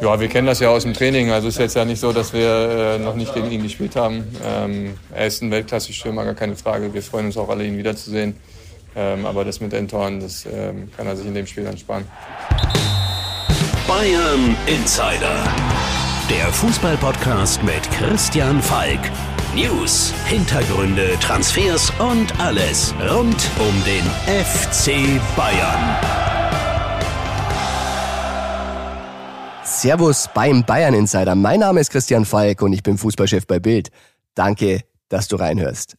Ja, wir kennen das ja aus dem Training. Also es ist jetzt ja nicht so, dass wir äh, noch nicht gegen ihn gespielt haben. Ähm, er ist ein Weltklasse-Stürmer, gar keine Frage. Wir freuen uns auch alle, ihn wiederzusehen. Ähm, aber das mit Entoren, das ähm, kann er sich in dem Spiel dann sparen. Bayern Insider. Der Fußballpodcast mit Christian Falk. News, Hintergründe, Transfers und alles rund um den FC Bayern. Servus beim Bayern Insider. Mein Name ist Christian Falk und ich bin Fußballchef bei Bild. Danke, dass du reinhörst.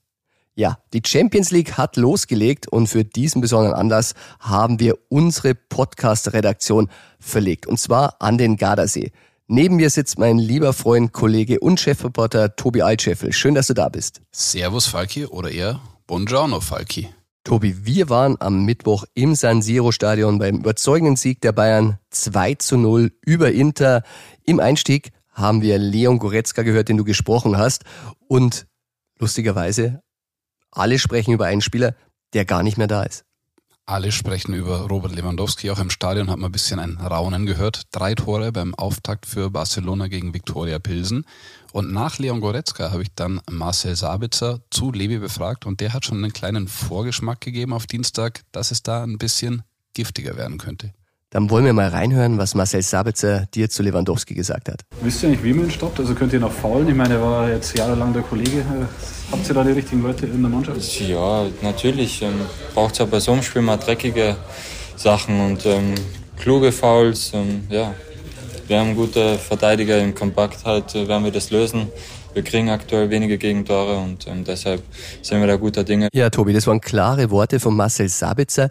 Ja, die Champions League hat losgelegt und für diesen besonderen Anlass haben wir unsere Podcast-Redaktion verlegt und zwar an den Gardasee. Neben mir sitzt mein lieber Freund, Kollege und Chefreporter Tobi Altscheffel. Schön, dass du da bist. Servus Falki oder eher Buongiorno Falki. Tobi, wir waren am Mittwoch im San Siro Stadion beim überzeugenden Sieg der Bayern 2 zu 0 über Inter. Im Einstieg haben wir Leon Goretzka gehört, den du gesprochen hast. Und lustigerweise, alle sprechen über einen Spieler, der gar nicht mehr da ist. Alle sprechen über Robert Lewandowski. Auch im Stadion hat man ein bisschen ein Raunen gehört. Drei Tore beim Auftakt für Barcelona gegen Viktoria Pilsen. Und nach Leon Goretzka habe ich dann Marcel Sabitzer zu Levi befragt und der hat schon einen kleinen Vorgeschmack gegeben auf Dienstag, dass es da ein bisschen giftiger werden könnte. Dann wollen wir mal reinhören, was Marcel Sabitzer dir zu Lewandowski gesagt hat. Wisst ihr nicht, wie man ihn stoppt? Also könnt ihr noch faulen? Ich meine, er war jetzt jahrelang der Kollege. Habt ihr da die richtigen Leute in der Mannschaft? Ja, natürlich. Ähm, Braucht es ja bei so einem Spiel mal dreckige Sachen und ähm, kluge Fouls. Ähm, ja, wir haben gute Verteidiger in Kompaktheit, äh, werden wir das lösen. Wir kriegen aktuell wenige Gegentore und ähm, deshalb sind wir da guter Dinge. Ja, Tobi, das waren klare Worte von Marcel Sabitzer.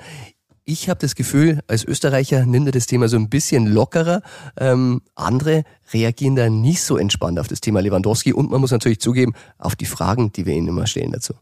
Ich habe das Gefühl, als Österreicher nimmt er das Thema so ein bisschen lockerer. Ähm, andere reagieren da nicht so entspannt auf das Thema Lewandowski und man muss natürlich zugeben, auf die Fragen, die wir ihnen immer stellen dazu.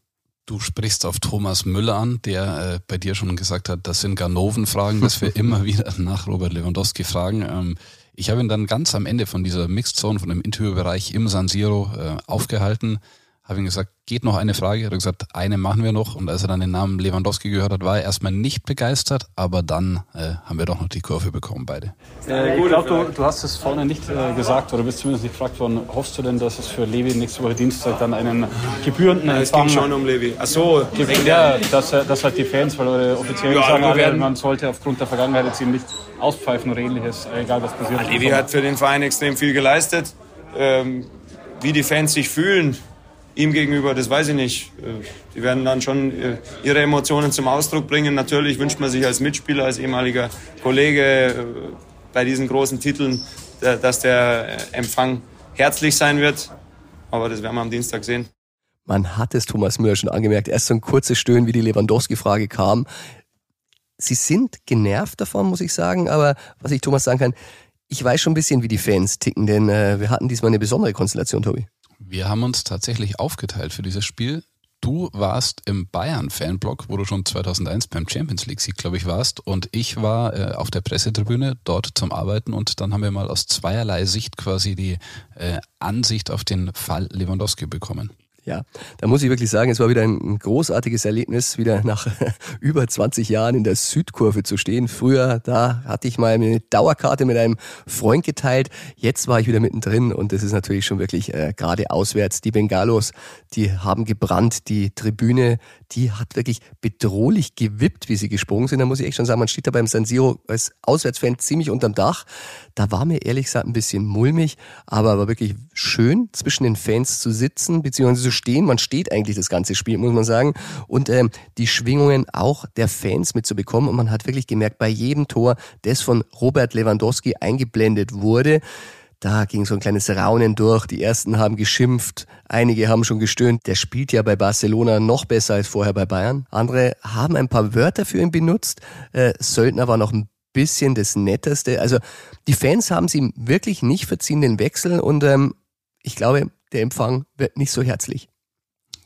Du sprichst auf Thomas Müller an, der äh, bei dir schon gesagt hat, das sind Ganoven-Fragen, dass wir immer wieder nach Robert Lewandowski fragen. Ähm, ich habe ihn dann ganz am Ende von dieser Mixed Zone, von dem Interviewbereich im San Siro äh, aufgehalten habe ihm gesagt, geht noch eine Frage. Er hat gesagt, eine machen wir noch. Und als er dann den Namen Lewandowski gehört hat, war er erstmal nicht begeistert, aber dann äh, haben wir doch noch die Kurve bekommen, beide. Äh, ich glaube, du, du, hast es vorne nicht äh, gesagt oder bist zumindest nicht gefragt worden. Hoffst du denn, dass es für Levi nächste Woche Dienstag dann einen gebührenden ja, Es ging schon um Levi. Ach so. Gibt, ja, dass, dass halt die Fans, weil eure offiziellen ja, sagen alle, man sollte aufgrund der Vergangenheit jetzt ihn nicht auspfeifen oder ähnliches, egal was passiert. Ja, Levi hat für den Verein extrem viel geleistet. Ähm, wie die Fans sich fühlen, ihm gegenüber, das weiß ich nicht. Äh, die werden dann schon äh, ihre Emotionen zum Ausdruck bringen. Natürlich wünscht man sich als Mitspieler, als ehemaliger Kollege äh, bei diesen großen Titeln, dass der Empfang herzlich sein wird. Aber das werden wir am Dienstag sehen. Man hat es Thomas Müller schon angemerkt. Erst so ein kurzes Stöhnen, wie die Lewandowski-Frage kam. Sie sind genervt davon, muss ich sagen. Aber was ich Thomas sagen kann, ich weiß schon ein bisschen, wie die Fans ticken, denn wir hatten diesmal eine besondere Konstellation, Tobi. Wir haben uns tatsächlich aufgeteilt für dieses Spiel. Du warst im Bayern-Fanblog, wo du schon 2001 beim Champions League-Sieg, glaube ich, warst. Und ich war äh, auf der Pressetribüne dort zum Arbeiten. Und dann haben wir mal aus zweierlei Sicht quasi die äh, Ansicht auf den Fall Lewandowski bekommen. Ja, da muss ich wirklich sagen, es war wieder ein großartiges Erlebnis, wieder nach über 20 Jahren in der Südkurve zu stehen. Früher, da hatte ich mal eine Dauerkarte mit einem Freund geteilt. Jetzt war ich wieder mittendrin und das ist natürlich schon wirklich äh, gerade auswärts. Die Bengalos, die haben gebrannt. Die Tribüne, die hat wirklich bedrohlich gewippt, wie sie gesprungen sind. Da muss ich echt schon sagen, man steht da beim San Siro als Auswärtsfan ziemlich unterm Dach. Da war mir ehrlich gesagt ein bisschen mulmig, aber war wirklich schön, zwischen den Fans zu sitzen, beziehungsweise zu stehen. Man steht eigentlich das ganze Spiel, muss man sagen. Und ähm, die Schwingungen auch der Fans mitzubekommen. Und man hat wirklich gemerkt, bei jedem Tor, das von Robert Lewandowski eingeblendet wurde, da ging so ein kleines Raunen durch. Die ersten haben geschimpft, einige haben schon gestöhnt. Der spielt ja bei Barcelona noch besser als vorher bei Bayern. Andere haben ein paar Wörter für ihn benutzt. Äh, Söldner war noch ein bisschen das Netteste. Also die Fans haben sie wirklich nicht verziehen, den Wechsel. Und ähm, ich glaube, der Empfang wird nicht so herzlich.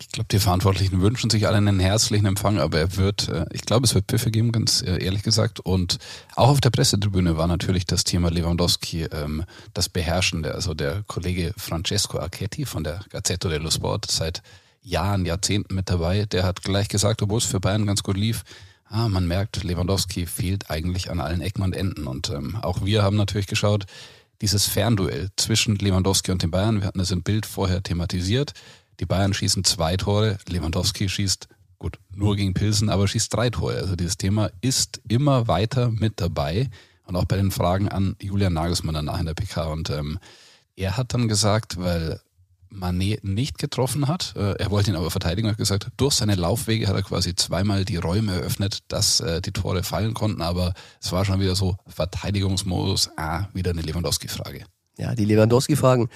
Ich glaube, die Verantwortlichen wünschen sich alle einen herzlichen Empfang, aber er wird, äh, ich glaube, es wird Pfiffe geben, ganz äh, ehrlich gesagt. Und auch auf der Pressetribüne war natürlich das Thema Lewandowski ähm, das Beherrschende. Also der Kollege Francesco Archetti von der Gazzetto dello Sport seit Jahren, Jahrzehnten mit dabei, der hat gleich gesagt, obwohl es für Bayern ganz gut lief, ah, man merkt, Lewandowski fehlt eigentlich an allen Ecken und Enden. Und ähm, auch wir haben natürlich geschaut, dieses Fernduell zwischen Lewandowski und den Bayern. Wir hatten das im Bild vorher thematisiert. Die Bayern schießen zwei Tore, Lewandowski schießt gut nur gegen Pilsen, aber schießt drei Tore. Also dieses Thema ist immer weiter mit dabei und auch bei den Fragen an Julian Nagelsmann danach in der PK. Und ähm, er hat dann gesagt, weil Manet nicht getroffen hat. Äh, er wollte ihn aber verteidigen hat gesagt, durch seine Laufwege hat er quasi zweimal die Räume eröffnet, dass äh, die Tore fallen konnten, aber es war schon wieder so Verteidigungsmodus, ah, wieder eine Lewandowski-Frage. Ja, die Lewandowski-Fragen,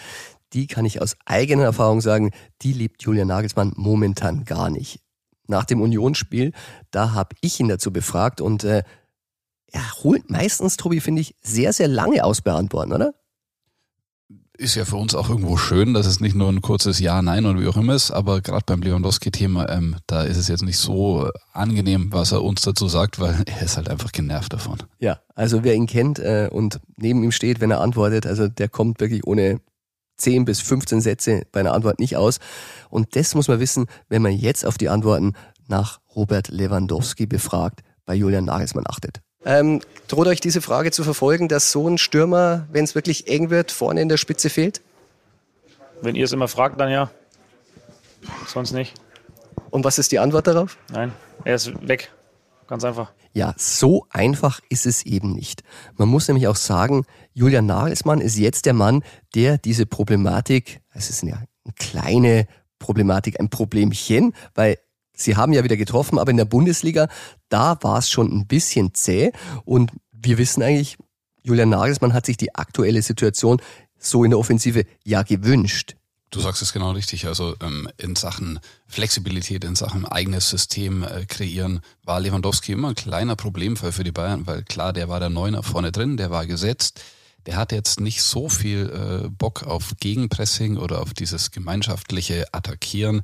die kann ich aus eigener Erfahrung sagen, die liebt Julian Nagelsmann momentan gar nicht. Nach dem Unionsspiel, da habe ich ihn dazu befragt und äh, er holt meistens, Tobi, finde ich, sehr, sehr lange aus beantworten, oder? Ist ja für uns auch irgendwo schön, dass es nicht nur ein kurzes Ja, Nein oder wie auch immer ist, aber gerade beim Lewandowski-Thema, ähm, da ist es jetzt nicht so angenehm, was er uns dazu sagt, weil er ist halt einfach genervt davon. Ja, also wer ihn kennt äh, und neben ihm steht, wenn er antwortet, also der kommt wirklich ohne 10 bis 15 Sätze bei einer Antwort nicht aus. Und das muss man wissen, wenn man jetzt auf die Antworten nach Robert Lewandowski befragt, bei Julian Nagelsmann achtet. Ähm, droht euch diese Frage zu verfolgen, dass so ein Stürmer, wenn es wirklich eng wird, vorne in der Spitze fehlt? Wenn ihr es immer fragt, dann ja. Sonst nicht. Und was ist die Antwort darauf? Nein, er ist weg. Ganz einfach. Ja, so einfach ist es eben nicht. Man muss nämlich auch sagen, Julian Nagelsmann ist jetzt der Mann, der diese Problematik, es ist ja eine kleine Problematik, ein Problemchen, weil Sie haben ja wieder getroffen, aber in der Bundesliga, da war es schon ein bisschen zäh. Und wir wissen eigentlich, Julian Nagelsmann hat sich die aktuelle Situation so in der Offensive ja gewünscht. Du sagst es genau richtig. Also ähm, in Sachen Flexibilität, in Sachen eigenes System äh, kreieren, war Lewandowski immer ein kleiner Problemfall für die Bayern, weil klar, der war der Neuner vorne drin, der war gesetzt der hat jetzt nicht so viel äh, Bock auf Gegenpressing oder auf dieses gemeinschaftliche Attackieren.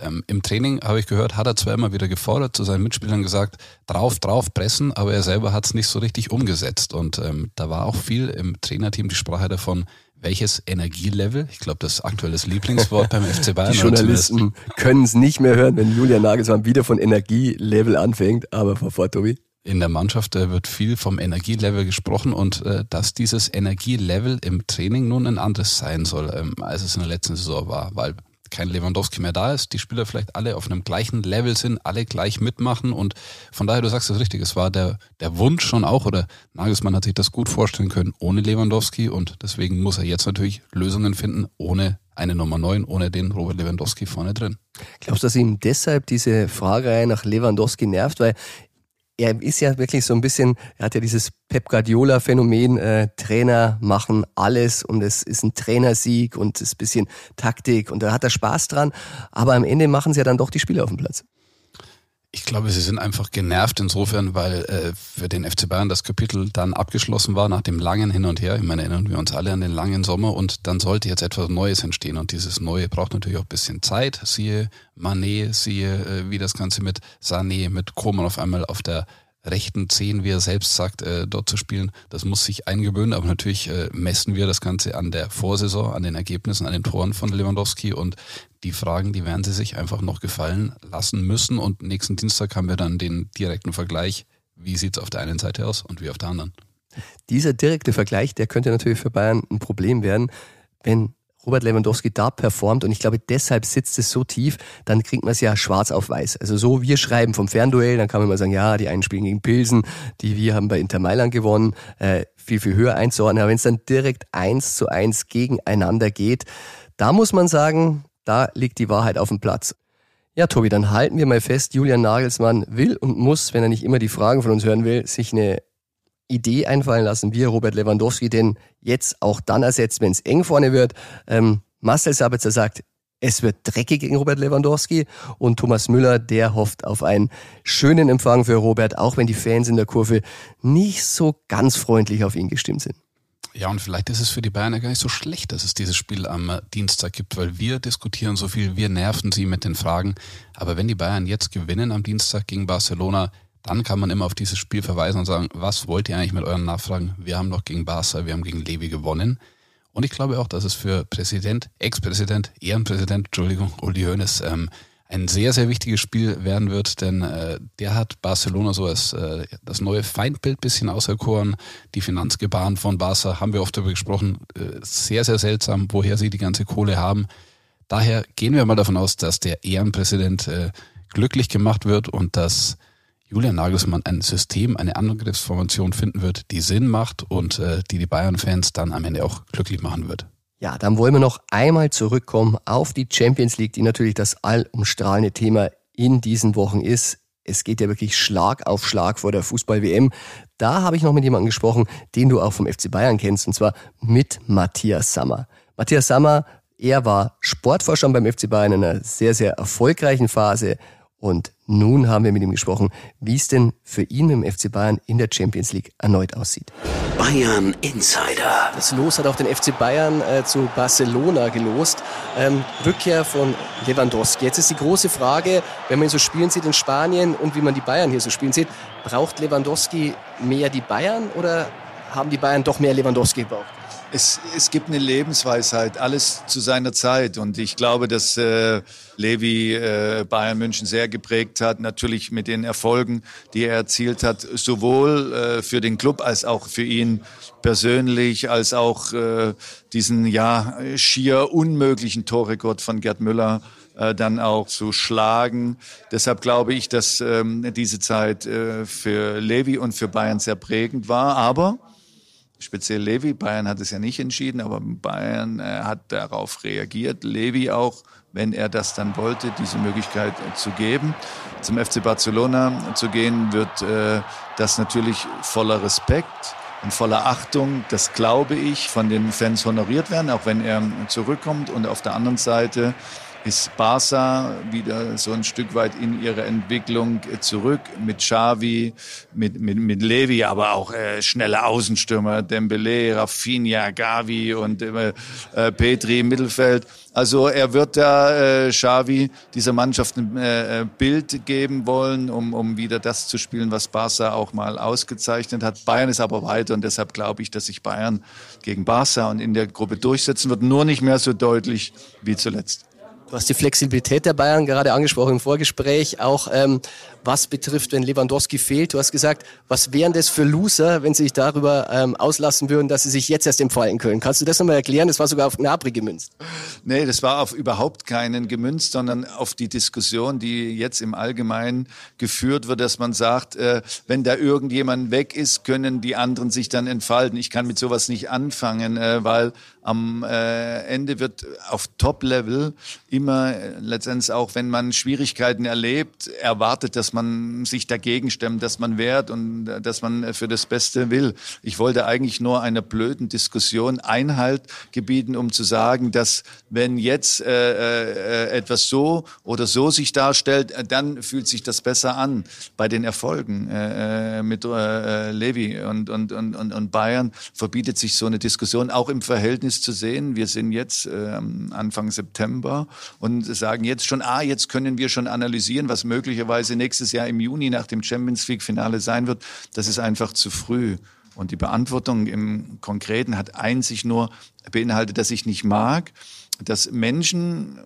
Ähm, Im Training habe ich gehört, hat er zwar immer wieder gefordert, zu seinen Mitspielern gesagt, drauf, drauf pressen, aber er selber hat es nicht so richtig umgesetzt. Und ähm, da war auch viel im Trainerteam die Sprache davon, welches Energielevel, ich glaube, das aktuelles Lieblingswort beim FC Bayern. Die Journalisten können es nicht mehr hören, wenn Julian Nagelsmann wieder von Energielevel anfängt, aber vor Tobi in der Mannschaft wird viel vom Energielevel gesprochen und äh, dass dieses Energielevel im Training nun ein anderes sein soll, ähm, als es in der letzten Saison war, weil kein Lewandowski mehr da ist, die Spieler vielleicht alle auf einem gleichen Level sind, alle gleich mitmachen und von daher, du sagst es richtig, es war der, der Wunsch schon auch oder Nagelsmann hat sich das gut vorstellen können ohne Lewandowski und deswegen muss er jetzt natürlich Lösungen finden ohne eine Nummer 9, ohne den Robert Lewandowski vorne drin. Glaubst du, dass ihm deshalb diese Fragerei nach Lewandowski nervt? Weil er ist ja wirklich so ein bisschen, er hat ja dieses Pep Guardiola-Phänomen, äh, Trainer machen alles und es ist ein Trainersieg und es ist ein bisschen Taktik und da hat er Spaß dran, aber am Ende machen sie ja dann doch die Spiele auf dem Platz. Ich glaube, sie sind einfach genervt insofern, weil äh, für den FC Bayern das Kapitel dann abgeschlossen war nach dem langen Hin und Her. Ich meine, erinnern wir uns alle an den langen Sommer und dann sollte jetzt etwas Neues entstehen und dieses Neue braucht natürlich auch ein bisschen Zeit. Siehe Manet, siehe äh, wie das Ganze mit Sané, mit Koman auf einmal auf der rechten Zehn, wie er selbst sagt, äh, dort zu spielen. Das muss sich eingewöhnen, aber natürlich äh, messen wir das Ganze an der Vorsaison, an den Ergebnissen, an den Toren von Lewandowski und die Fragen, die werden sie sich einfach noch gefallen lassen müssen und nächsten Dienstag haben wir dann den direkten Vergleich, wie sieht's auf der einen Seite aus und wie auf der anderen. Dieser direkte Vergleich, der könnte natürlich für Bayern ein Problem werden, wenn Robert Lewandowski da performt und ich glaube, deshalb sitzt es so tief, dann kriegt man es ja schwarz auf weiß. Also so, wir schreiben vom Fernduell, dann kann man mal sagen, ja, die einen spielen gegen Pilsen, die wir haben bei Inter Mailand gewonnen, äh, viel, viel höher einzuordnen. Aber wenn es dann direkt eins zu eins gegeneinander geht, da muss man sagen, da liegt die Wahrheit auf dem Platz. Ja, Tobi, dann halten wir mal fest, Julian Nagelsmann will und muss, wenn er nicht immer die Fragen von uns hören will, sich eine Idee einfallen lassen, wie Robert Lewandowski den jetzt auch dann ersetzt, wenn es eng vorne wird. Ähm, Marcel Sabitzer sagt, es wird dreckig gegen Robert Lewandowski und Thomas Müller, der hofft auf einen schönen Empfang für Robert, auch wenn die Fans in der Kurve nicht so ganz freundlich auf ihn gestimmt sind. Ja, und vielleicht ist es für die Bayern ja gar nicht so schlecht, dass es dieses Spiel am Dienstag gibt, weil wir diskutieren so viel, wir nerven sie mit den Fragen. Aber wenn die Bayern jetzt gewinnen am Dienstag gegen Barcelona, dann kann man immer auf dieses Spiel verweisen und sagen, was wollt ihr eigentlich mit euren Nachfragen? Wir haben doch gegen Barca, wir haben gegen Levi gewonnen. Und ich glaube auch, dass es für Präsident, Ex-Präsident, Ehrenpräsident, Entschuldigung, Uli Hoeneß, ähm, ein sehr, sehr wichtiges Spiel werden wird, denn äh, der hat Barcelona so als äh, das neue Feindbild bisschen auserkoren. Die Finanzgebaren von Barca haben wir oft darüber gesprochen. Äh, sehr, sehr seltsam, woher sie die ganze Kohle haben. Daher gehen wir mal davon aus, dass der Ehrenpräsident äh, glücklich gemacht wird und dass Julian Nagelsmann ein System, eine Angriffsformation finden wird, die Sinn macht und äh, die die Bayern-Fans dann am Ende auch glücklich machen wird. Ja, dann wollen wir noch einmal zurückkommen auf die Champions League, die natürlich das allumstrahlende Thema in diesen Wochen ist. Es geht ja wirklich Schlag auf Schlag vor der Fußball-WM. Da habe ich noch mit jemandem gesprochen, den du auch vom FC Bayern kennst, und zwar mit Matthias Sammer. Matthias Sammer, er war Sportvorstand beim FC Bayern in einer sehr, sehr erfolgreichen Phase, und nun haben wir mit ihm gesprochen, wie es denn für ihn dem FC Bayern in der Champions League erneut aussieht. Bayern Insider. Das Los hat auch den FC Bayern äh, zu Barcelona gelost. Ähm, Rückkehr von Lewandowski. Jetzt ist die große Frage, wenn man ihn so spielen sieht in Spanien und wie man die Bayern hier so spielen sieht, braucht Lewandowski mehr die Bayern oder haben die Bayern doch mehr Lewandowski gebraucht? Es, es gibt eine Lebensweisheit, alles zu seiner Zeit. Und ich glaube, dass äh, Levi äh, Bayern München sehr geprägt hat, natürlich mit den Erfolgen, die er erzielt hat, sowohl äh, für den Club als auch für ihn persönlich, als auch äh, diesen ja schier unmöglichen Torrekord von Gerd Müller äh, dann auch zu schlagen. Deshalb glaube ich, dass ähm, diese Zeit äh, für Levi und für Bayern sehr prägend war. Aber speziell Levi. Bayern hat es ja nicht entschieden, aber Bayern äh, hat darauf reagiert. Levi auch, wenn er das dann wollte, diese Möglichkeit zu geben. Zum FC Barcelona zu gehen, wird äh, das natürlich voller Respekt und voller Achtung, das glaube ich, von den Fans honoriert werden, auch wenn er zurückkommt. Und auf der anderen Seite ist Barca wieder so ein Stück weit in ihrer Entwicklung zurück mit Xavi, mit, mit, mit Levi, aber auch äh, schnelle Außenstürmer, Dembele, Rafinha, Gavi und äh, äh, Petri im Mittelfeld. Also er wird da, äh, Xavi, dieser Mannschaft ein äh, Bild geben wollen, um, um wieder das zu spielen, was Barca auch mal ausgezeichnet hat. Bayern ist aber weiter und deshalb glaube ich, dass sich Bayern gegen Barca und in der Gruppe durchsetzen wird, nur nicht mehr so deutlich wie zuletzt. Du hast die Flexibilität der Bayern gerade angesprochen im Vorgespräch, auch ähm, was betrifft, wenn Lewandowski fehlt. Du hast gesagt, was wären das für Loser, wenn sie sich darüber ähm, auslassen würden, dass sie sich jetzt erst empfallen können. Kannst du das nochmal erklären? Das war sogar auf Gnabry gemünzt. Nee, das war auf überhaupt keinen gemünzt, sondern auf die Diskussion, die jetzt im Allgemeinen geführt wird, dass man sagt, äh, wenn da irgendjemand weg ist, können die anderen sich dann entfalten. Ich kann mit sowas nicht anfangen, äh, weil am äh, Ende wird auf Top-Level immer äh, letztendlich auch, wenn man Schwierigkeiten erlebt, erwartet, dass man sich dagegen stemmt, dass man wehrt und äh, dass man für das Beste will. Ich wollte eigentlich nur einer blöden Diskussion Einhalt gebieten, um zu sagen, dass wenn jetzt äh, äh, etwas so oder so sich darstellt, dann fühlt sich das besser an. Bei den Erfolgen äh, mit äh, Levi und, und, und, und Bayern verbietet sich so eine Diskussion auch im Verhältnis zu sehen. Wir sind jetzt äh, Anfang September und sagen jetzt schon, ah, jetzt können wir schon analysieren, was möglicherweise nächstes Jahr im Juni nach dem Champions League Finale sein wird. Das ist einfach zu früh. Und die Beantwortung im Konkreten hat einzig nur beinhaltet, dass ich nicht mag, dass Menschen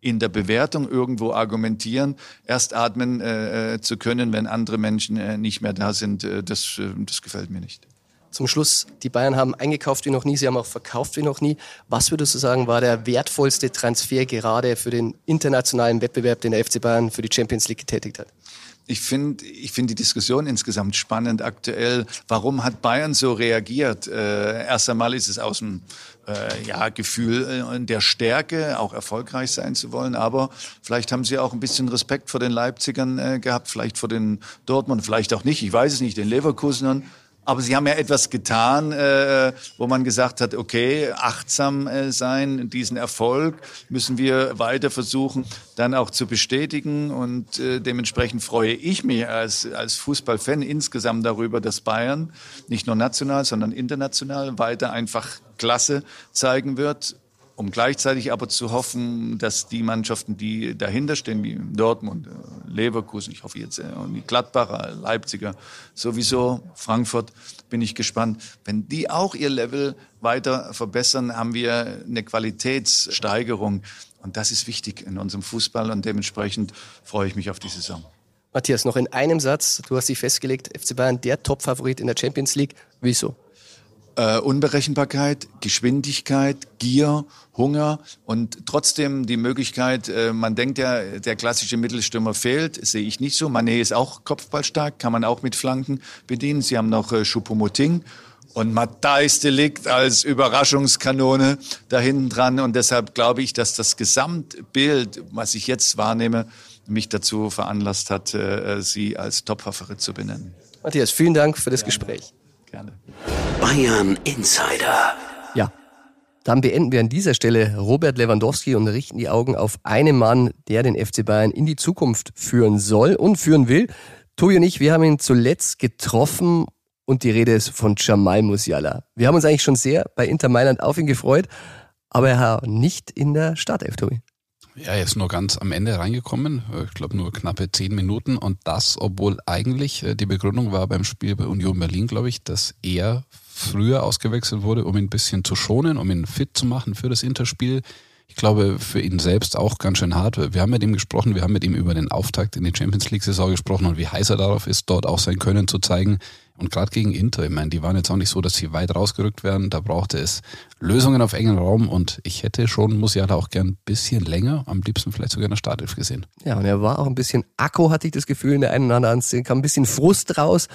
in der Bewertung irgendwo argumentieren, erst atmen äh, äh zu können, wenn andere Menschen äh, nicht mehr da sind. Äh, das, äh, das gefällt mir nicht. Zum Schluss, die Bayern haben eingekauft wie noch nie, sie haben auch verkauft wie noch nie. Was würdest du sagen, war der wertvollste Transfer gerade für den internationalen Wettbewerb, den der FC Bayern für die Champions League getätigt hat? Ich finde ich finde die Diskussion insgesamt spannend aktuell. Warum hat Bayern so reagiert? Äh, erst einmal ist es aus dem äh, ja, Gefühl äh, der Stärke, auch erfolgreich sein zu wollen. Aber vielleicht haben sie auch ein bisschen Respekt vor den Leipzigern äh, gehabt, vielleicht vor den Dortmund, vielleicht auch nicht. Ich weiß es nicht, den Leverkusenern. Aber Sie haben ja etwas getan, äh, wo man gesagt hat, okay, achtsam äh, sein, diesen Erfolg müssen wir weiter versuchen, dann auch zu bestätigen. Und äh, dementsprechend freue ich mich als, als Fußballfan insgesamt darüber, dass Bayern nicht nur national, sondern international weiter einfach Klasse zeigen wird um gleichzeitig aber zu hoffen, dass die Mannschaften, die dahinter stehen, wie Dortmund, äh, Leverkusen, ich hoffe jetzt, äh, die Gladbacher, Leipziger, sowieso Frankfurt, bin ich gespannt. Wenn die auch ihr Level weiter verbessern, haben wir eine Qualitätssteigerung. Und das ist wichtig in unserem Fußball und dementsprechend freue ich mich auf die Saison. Matthias, noch in einem Satz, du hast dich festgelegt, FC Bayern der Top-Favorit in der Champions League. Wieso? Äh, Unberechenbarkeit, Geschwindigkeit, Gier, Hunger und trotzdem die Möglichkeit, äh, man denkt ja, der klassische Mittelstürmer fehlt, sehe ich nicht so. Mané ist auch kopfballstark, kann man auch mit Flanken bedienen. Sie haben noch äh, Choupo-Moting und Matthijs Delikt als Überraschungskanone da hinten dran. Und deshalb glaube ich, dass das Gesamtbild, was ich jetzt wahrnehme, mich dazu veranlasst hat, äh, sie als Top-Favorit zu benennen. Matthias, vielen Dank für das Gespräch. Gerne. Bayern Insider. Ja, dann beenden wir an dieser Stelle Robert Lewandowski und richten die Augen auf einen Mann, der den FC Bayern in die Zukunft führen soll und führen will. Tobi und ich, wir haben ihn zuletzt getroffen und die Rede ist von Jamal Musiala. Wir haben uns eigentlich schon sehr bei Inter Mailand auf ihn gefreut, aber er war nicht in der Startelf, Tobi. Ja, er ist nur ganz am Ende reingekommen, ich glaube nur knappe zehn Minuten und das, obwohl eigentlich äh, die Begründung war beim Spiel bei Union Berlin, glaube ich, dass er früher ausgewechselt wurde, um ihn ein bisschen zu schonen, um ihn fit zu machen für das Interspiel. Ich glaube, für ihn selbst auch ganz schön hart. Wir haben mit ihm gesprochen, wir haben mit ihm über den Auftakt in die Champions League-Saison gesprochen und wie heiß er darauf ist, dort auch sein Können zu zeigen. Und gerade gegen Inter, ich meine, die waren jetzt auch nicht so, dass sie weit rausgerückt werden. Da brauchte es Lösungen auf engen Raum und ich hätte schon Musiala auch gern ein bisschen länger, am liebsten vielleicht sogar in der Startelf gesehen. Ja, und er war auch ein bisschen Akku, hatte ich das Gefühl, in der einen oder anderen Szene kam ein bisschen Frust raus.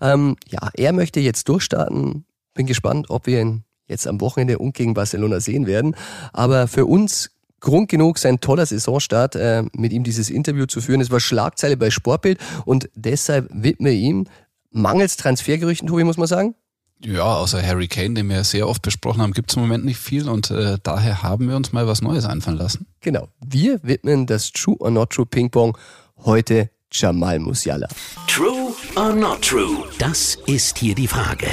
Ähm, ja, er möchte jetzt durchstarten. Bin gespannt, ob wir ihn jetzt am Wochenende und gegen Barcelona sehen werden. Aber für uns Grund genug, sein toller Saisonstart, äh, mit ihm dieses Interview zu führen. Es war Schlagzeile bei Sportbild und deshalb widme ihm mangels Transfergerüchten, Tobi, muss man sagen? Ja, außer Harry Kane, den wir sehr oft besprochen haben, gibt es im Moment nicht viel und äh, daher haben wir uns mal was Neues einfallen lassen. Genau. Wir widmen das True or Not True Ping Pong heute Jamal Musiala. True or not true? Das ist hier die Frage.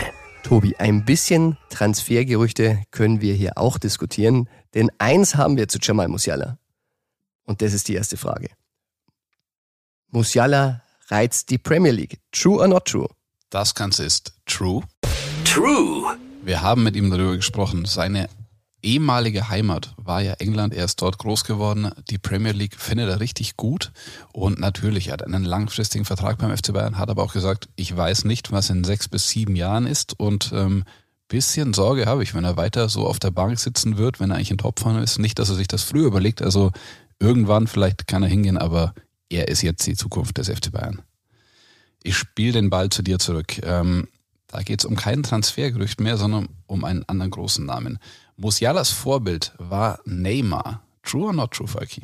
Tobi, ein bisschen Transfergerüchte können wir hier auch diskutieren, denn eins haben wir zu Jamal Musiala. Und das ist die erste Frage. Musiala reizt die Premier League. True or not true? Das Ganze ist true. True. Wir haben mit ihm darüber gesprochen. Seine ehemalige Heimat war ja England. Er ist dort groß geworden. Die Premier League findet er richtig gut. Und natürlich, er hat einen langfristigen Vertrag beim FC Bayern, hat aber auch gesagt, ich weiß nicht, was in sechs bis sieben Jahren ist. Und ähm, bisschen Sorge habe ich, wenn er weiter so auf der Bank sitzen wird, wenn er eigentlich in Topform ist. Nicht, dass er sich das früher überlegt. Also irgendwann vielleicht kann er hingehen, aber er ist jetzt die Zukunft des FC Bayern. Ich spiele den Ball zu dir zurück. Ähm, da geht es um kein Transfergerücht mehr, sondern um einen anderen großen Namen. Musialas Vorbild war Neymar. True or not true, Falki?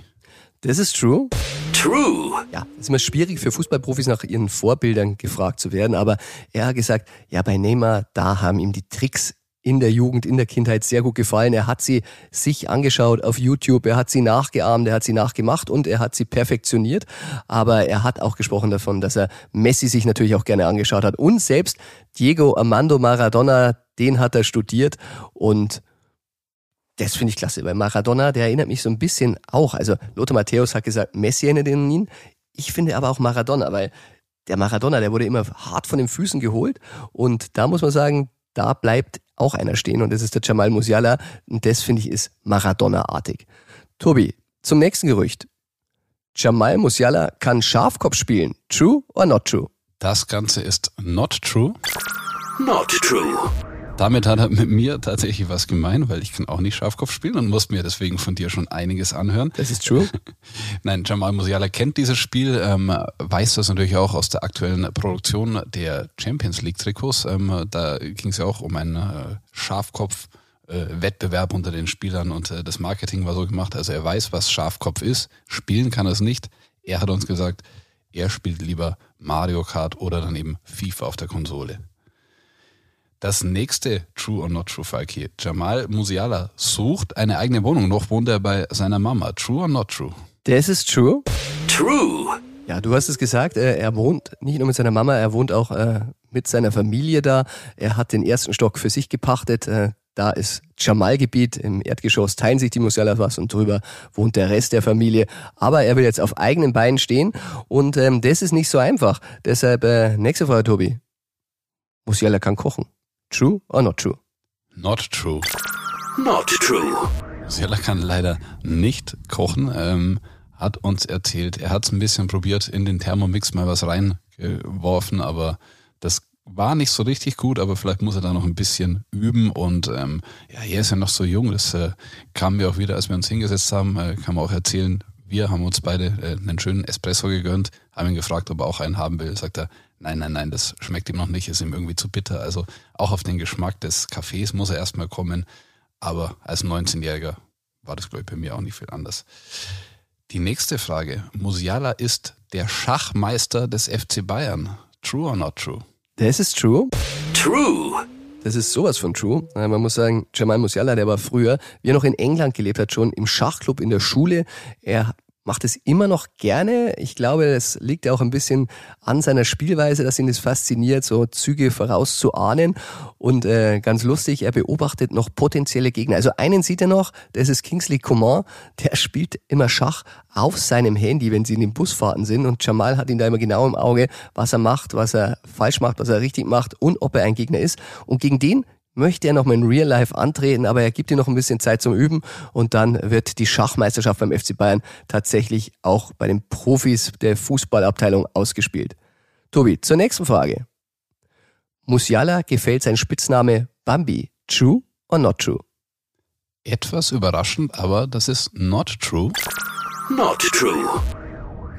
Das ist true. True. Ja, es ist immer schwierig für Fußballprofis nach ihren Vorbildern gefragt zu werden, aber er hat gesagt, ja, bei Neymar, da haben ihm die Tricks in der Jugend, in der Kindheit sehr gut gefallen. Er hat sie sich angeschaut auf YouTube, er hat sie nachgeahmt, er hat sie nachgemacht und er hat sie perfektioniert. Aber er hat auch gesprochen davon, dass er Messi sich natürlich auch gerne angeschaut hat. Und selbst Diego Armando Maradona, den hat er studiert und das finde ich klasse, weil Maradona, der erinnert mich so ein bisschen auch. Also Lothar Matthäus hat gesagt, Messi erinnert ihn. Ich finde aber auch Maradona, weil der Maradona, der wurde immer hart von den Füßen geholt. Und da muss man sagen, da bleibt auch einer stehen und das ist der Jamal Musiala und das finde ich ist Maradona-artig. Tobi, zum nächsten Gerücht. Jamal Musiala kann Schafkopf spielen. True or not true? Das Ganze ist not true. Not true. Damit hat er mit mir tatsächlich was gemein, weil ich kann auch nicht Schafkopf spielen und muss mir deswegen von dir schon einiges anhören. Das ist true. Nein, Jamal Musiala kennt dieses Spiel, ähm, weiß das natürlich auch aus der aktuellen Produktion der Champions League Trikots. Ähm, da ging es ja auch um einen äh, Schafkopf. äh, Wettbewerb unter den Spielern und äh, das Marketing war so gemacht. Also er weiß, was Schafkopf ist. Spielen kann er es nicht. Er hat uns gesagt, er spielt lieber Mario Kart oder dann eben FIFA auf der Konsole. Das nächste True or Not True Falki. Jamal Musiala sucht eine eigene Wohnung. Noch wohnt er bei seiner Mama. True or Not True? Das ist true. True. Ja, du hast es gesagt, äh, er wohnt nicht nur mit seiner Mama, er wohnt auch äh, mit seiner Familie da. Er hat den ersten Stock für sich gepachtet. Äh, Da ist Jamal-Gebiet. Im Erdgeschoss teilen sich die Musiala was und drüber wohnt der Rest der Familie. Aber er will jetzt auf eigenen Beinen stehen und ähm, das ist nicht so einfach. Deshalb äh, nächste Frage, Tobi. Musiala kann kochen. True or not true? Not true. Not true. Musiala kann leider nicht kochen. Ähm, hat uns erzählt, er hat es ein bisschen probiert, in den Thermomix mal was reingeworfen, aber das war nicht so richtig gut, aber vielleicht muss er da noch ein bisschen üben und ähm, ja, er ist ja noch so jung, das äh, kam mir auch wieder, als wir uns hingesetzt haben, äh, kann man auch erzählen, wir haben uns beide äh, einen schönen Espresso gegönnt, haben ihn gefragt, ob er auch einen haben will, sagt er, nein, nein, nein, das schmeckt ihm noch nicht, ist ihm irgendwie zu bitter, also auch auf den Geschmack des Kaffees muss er erstmal kommen, aber als 19-Jähriger war das, glaube ich, bei mir auch nicht viel anders. Die nächste Frage. Musiala ist der Schachmeister des FC Bayern. True or not true? Das ist true. True. Das ist sowas von true. Äh, Man muss sagen, Jamal Musiala, der war früher, wie er noch in England gelebt hat, schon im Schachclub in der Schule. Er macht es immer noch gerne. Ich glaube, das liegt ja auch ein bisschen an seiner Spielweise, dass ihn das fasziniert, so Züge vorauszuahnen. Und äh, ganz lustig, er beobachtet noch potenzielle Gegner. Also einen sieht er noch, das ist Kingsley Coman, der spielt immer Schach auf seinem Handy, wenn sie in den Busfahrten sind. Und Jamal hat ihn da immer genau im Auge, was er macht, was er falsch macht, was er richtig macht und ob er ein Gegner ist. Und gegen den möchte er noch mal in Real Life antreten, aber er gibt ihm noch ein bisschen Zeit zum Üben und dann wird die Schachmeisterschaft beim FC Bayern tatsächlich auch bei den Profis der Fußballabteilung ausgespielt. Tobi, zur nächsten Frage. Musiala gefällt sein Spitzname Bambi. True or not true? Etwas überraschend, aber das ist not true. Not true.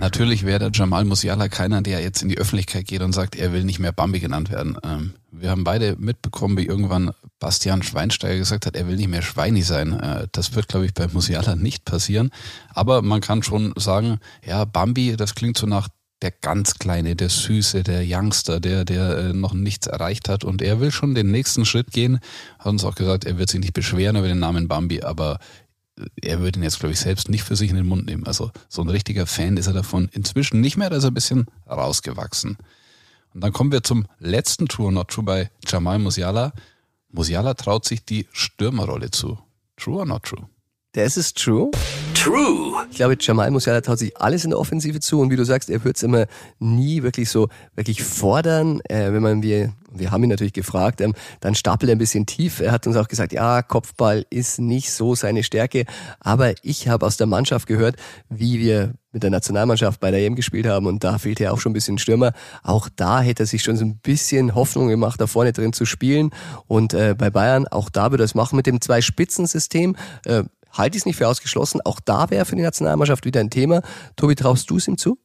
Natürlich wäre der Jamal Musiala keiner, der jetzt in die Öffentlichkeit geht und sagt, er will nicht mehr Bambi genannt werden. Ähm, wir haben beide mitbekommen, wie irgendwann Bastian Schweinsteiger gesagt hat, er will nicht mehr Schweini sein. Äh, das wird, glaube ich, bei Musiala nicht passieren. Aber man kann schon sagen, ja, Bambi, das klingt so nach der ganz Kleine, der Süße, der Youngster, der, der äh, noch nichts erreicht hat. Und er will schon den nächsten Schritt gehen. Hat uns auch gesagt, er wird sich nicht beschweren über den Namen Bambi, aber er würde ihn jetzt, glaube ich, selbst nicht für sich in den Mund nehmen. Also so ein richtiger Fan ist er davon inzwischen nicht mehr, da ist er ein bisschen rausgewachsen. Und dann kommen wir zum letzten True or Not True bei Jamal Musiala. Musiala traut sich die Stürmerrolle zu. True or not true? Das ist true. True. Ich glaube, Jamal Musiala traut sich alles in der Offensive zu und wie du sagst, er wird es immer nie wirklich so wirklich fordern. Äh, wenn man wir wir haben ihn natürlich gefragt, ähm, dann stapelt er ein bisschen tief. Er hat uns auch gesagt, ja, Kopfball ist nicht so seine Stärke, aber ich habe aus der Mannschaft gehört, wie wir mit der Nationalmannschaft bei der EM gespielt haben und da fehlt ja auch schon ein bisschen Stürmer. Auch da hätte er sich schon so ein bisschen Hoffnung gemacht, da vorne drin zu spielen und äh, bei Bayern, auch da würde er es machen mit dem Zwei-Spitzen-System. Äh, halte ich es nicht für ausgeschlossen. Auch da wäre für die Nationalmannschaft wieder ein Thema. Tobi, traust du es ihm zu?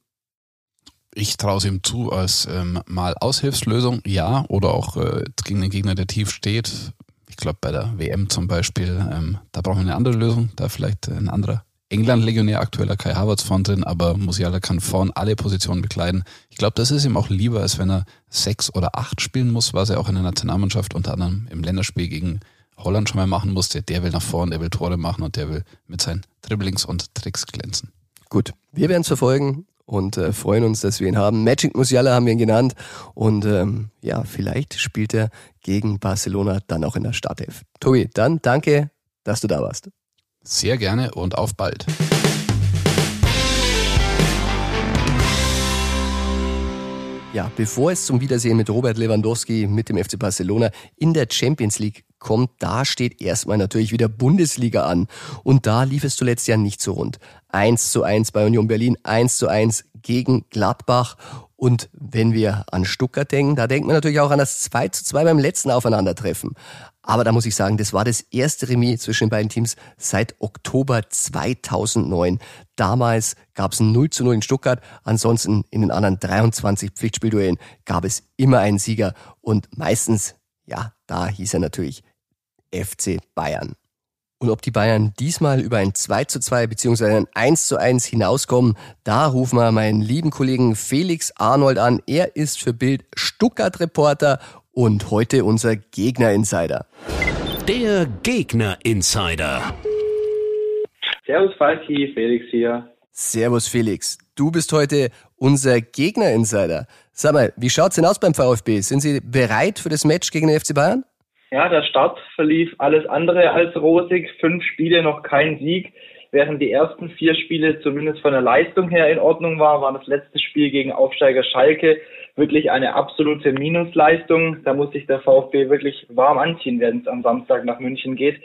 Ich traue es ihm zu als ähm, mal Aushilfslösung, ja, oder auch äh, gegen den Gegner, der tief steht. Ich glaube, bei der WM zum Beispiel, ähm, da brauchen wir eine andere Lösung, da vielleicht ein anderer England-Legionär, aktueller Kai Havertz vorn drin, aber Musiala kann vorn alle Positionen bekleiden. Ich glaube, das ist ihm auch lieber, als wenn er sechs oder acht spielen muss, was er auch in der Nationalmannschaft unter anderem im Länderspiel gegen Holland schon mal machen musste. Der will nach vorn, der will Tore machen und der will mit seinen Dribblings und Tricks glänzen. Gut, wir werden es verfolgen und äh, freuen uns, dass wir ihn haben. Magic Musiala haben wir ihn genannt und ähm, ja, vielleicht spielt er gegen Barcelona dann auch in der Startelf. Tobi, dann danke, dass du da warst. Sehr gerne und auf bald. Ja, bevor es zum Wiedersehen mit Robert Lewandowski mit dem FC Barcelona in der Champions League kommt, da steht erstmal natürlich wieder Bundesliga an. Und da lief es zuletzt ja nicht so rund. 1 zu 1 bei Union Berlin, 1 zu 1 gegen Gladbach. Und wenn wir an Stuttgart denken, da denkt man natürlich auch an das 2 zu 2 beim letzten Aufeinandertreffen. Aber da muss ich sagen, das war das erste Remis zwischen den beiden Teams seit Oktober 2009. Damals gab es ein 0 zu 0 in Stuttgart. Ansonsten in den anderen 23 Pflichtspielduellen gab es immer einen Sieger. Und meistens, ja, da hieß er natürlich FC Bayern. Und ob die Bayern diesmal über ein 2 zu 2 bzw. ein 1 zu 1 hinauskommen, da rufen wir meinen lieben Kollegen Felix Arnold an. Er ist für Bild Stuttgart-Reporter und heute unser Gegner-Insider. Der Gegner-Insider. Servus Falki, Felix hier. Servus Felix, du bist heute unser Gegner-Insider. Sag mal, wie schaut's denn aus beim VfB? Sind Sie bereit für das Match gegen den FC Bayern? Ja, der Start verlief alles andere als rosig. Fünf Spiele, noch kein Sieg. Während die ersten vier Spiele zumindest von der Leistung her in Ordnung war, war das letzte Spiel gegen Aufsteiger Schalke wirklich eine absolute Minusleistung. Da muss sich der VfB wirklich warm anziehen, wenn es am Samstag nach München geht.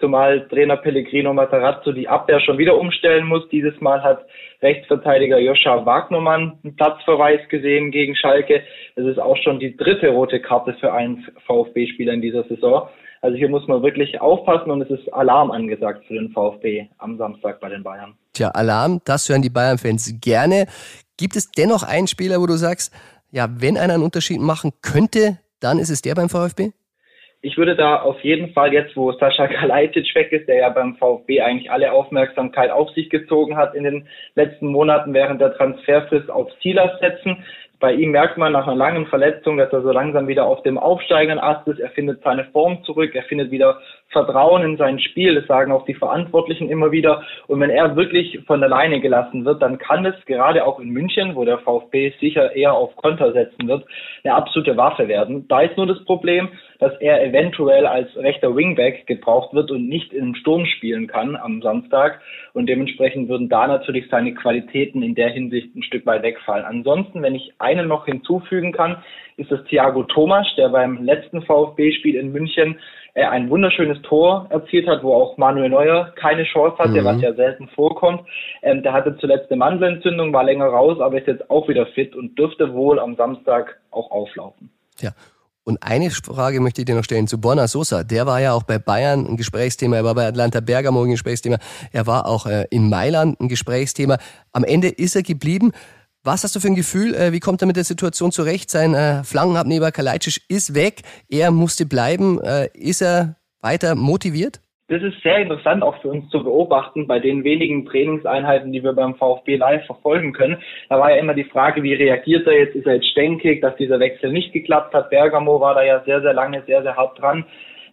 Zumal Trainer Pellegrino Matarazzo die Abwehr schon wieder umstellen muss. Dieses Mal hat Rechtsverteidiger Joscha Wagnermann einen Platzverweis gesehen gegen Schalke. Das ist auch schon die dritte rote Karte für einen VfB-Spieler in dieser Saison. Also hier muss man wirklich aufpassen und es ist Alarm angesagt für den VfB am Samstag bei den Bayern. Tja, Alarm, das hören die Bayern-Fans gerne. Gibt es dennoch einen Spieler, wo du sagst, ja, wenn einer einen Unterschied machen könnte, dann ist es der beim VfB? Ich würde da auf jeden Fall jetzt, wo Sascha Kalajdzic weg ist, der ja beim VfB eigentlich alle Aufmerksamkeit auf sich gezogen hat in den letzten Monaten während der Transferfrist auf Silas setzen. Bei ihm merkt man nach einer langen Verletzung, dass er so langsam wieder auf dem aufsteigenden Ast ist. Er findet seine Form zurück, er findet wieder Vertrauen in sein Spiel. Das sagen auch die Verantwortlichen immer wieder. Und wenn er wirklich von alleine gelassen wird, dann kann es gerade auch in München, wo der VfB sicher eher auf Konter setzen wird, eine absolute Waffe werden. Da ist nur das Problem, dass er eventuell als rechter Wingback gebraucht wird und nicht im Sturm spielen kann am Samstag. Und dementsprechend würden da natürlich seine Qualitäten in der Hinsicht ein Stück weit wegfallen. Ansonsten, wenn ich einen noch hinzufügen kann, ist das Thiago Thomas, der beim letzten VfB-Spiel in München äh, ein wunderschönes Tor erzielt hat, wo auch Manuel Neuer keine Chance hatte, mhm. was ja selten vorkommt. Ähm, der hatte zuletzt eine Mandelentzündung, war länger raus, aber ist jetzt auch wieder fit und dürfte wohl am Samstag auch auflaufen. Ja, und eine Frage möchte ich dir noch stellen zu Borna Sosa. Der war ja auch bei Bayern ein Gesprächsthema, er war bei Atlanta Bergamo ein Gesprächsthema, er war auch äh, in Mailand ein Gesprächsthema. Am Ende ist er geblieben. Was hast du für ein Gefühl? Äh, wie kommt er mit der Situation zurecht? Sein äh, Flankenabnehmer Kalajdzic ist weg, er musste bleiben. Äh, ist er weiter motiviert? Das ist sehr interessant auch für uns zu beobachten bei den wenigen Trainingseinheiten, die wir beim VfB live verfolgen können. Da war ja immer die Frage, wie reagiert er jetzt? Ist er jetzt stänkig, dass dieser Wechsel nicht geklappt hat? Bergamo war da ja sehr, sehr lange, sehr, sehr hart dran.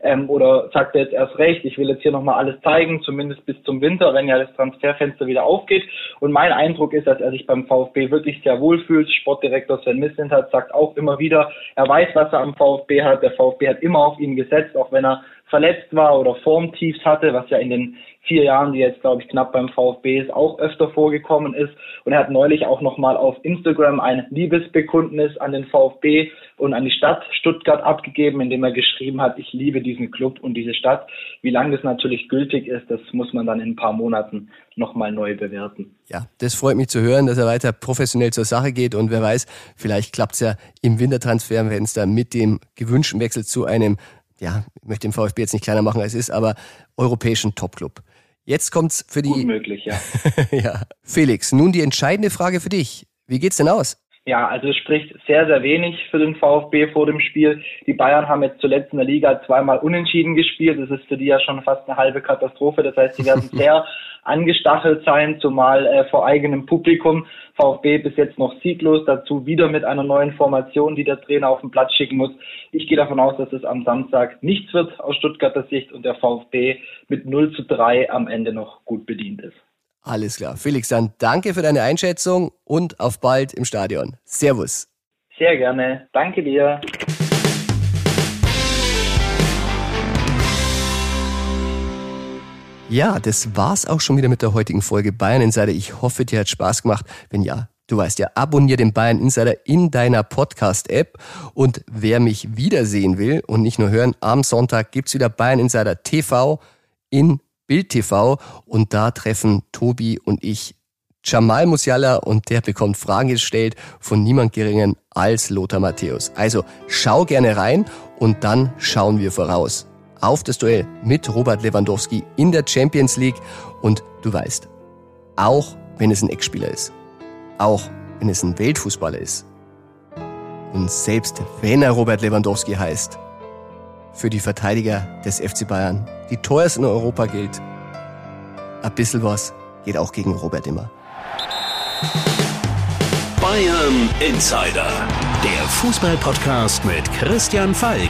Ähm, oder sagt er jetzt erst recht, ich will jetzt hier nochmal alles zeigen, zumindest bis zum Winter, wenn ja das Transferfenster wieder aufgeht. Und mein Eindruck ist, dass er sich beim VfB wirklich sehr wohl fühlt. Sportdirektor Sven Mislintat sagt auch immer wieder, er weiß, was er am VfB hat. Der VfB hat immer auf ihn gesetzt, auch wenn er verletzt war oder Formtiefs hatte, was ja in den vier Jahren, die jetzt glaube ich knapp beim VfB ist, auch öfter vorgekommen ist. Und er hat neulich auch nochmal auf Instagram ein Liebesbekundnis an den VfB und an die Stadt Stuttgart abgegeben, indem er geschrieben hat, ich liebe diesen Club und diese Stadt. Wie lange das natürlich gültig ist, das muss man dann in ein paar Monaten nochmal neu bewerten. Ja, das freut mich zu hören, dass er weiter professionell zur Sache geht und wer weiß, vielleicht klappt es ja im Wintertransferfenster mit dem gewünschten Wechsel zu einem ja, ich möchte den VfB jetzt nicht kleiner machen, als es ist, aber europäischen Topclub. Jetzt kommt's für die. Unmöglich, ja. ja. Felix, nun die entscheidende Frage für dich. Wie geht's denn aus? Ja, also es spricht sehr, sehr wenig für den VfB vor dem Spiel. Die Bayern haben jetzt zuletzt in der Liga zweimal unentschieden gespielt. Das ist für die ja schon fast eine halbe Katastrophe. Das heißt, sie werden sehr angestachelt sein, zumal äh, vor eigenem Publikum. VfB bis jetzt noch sieglos, dazu wieder mit einer neuen Formation, die der Trainer auf den Platz schicken muss. Ich gehe davon aus, dass es am Samstag nichts wird aus Stuttgarter Sicht und der VfB mit 0 zu 3 am Ende noch gut bedient ist. Alles klar. Felix, dann danke für deine Einschätzung und auf bald im Stadion. Servus. Sehr gerne. Danke dir. Ja, das war's auch schon wieder mit der heutigen Folge Bayern Insider. Ich hoffe, dir hat Spaß gemacht. Wenn ja, du weißt ja, abonniere den Bayern Insider in deiner Podcast-App. Und wer mich wiedersehen will und nicht nur hören, am Sonntag gibt's wieder Bayern Insider TV in Bild TV und da treffen Tobi und ich Jamal Musiala und der bekommt Fragen gestellt von niemand geringeren als Lothar Matthäus. Also schau gerne rein und dann schauen wir voraus auf das Duell mit Robert Lewandowski in der Champions League und du weißt, auch wenn es ein Ex-Spieler ist, auch wenn es ein Weltfußballer ist und selbst wenn er Robert Lewandowski heißt, für die Verteidiger des FC Bayern die teuersten in Europa gilt. Ein bisschen was geht auch gegen Robert immer. Bayern Insider, der Fußballpodcast mit Christian Falk.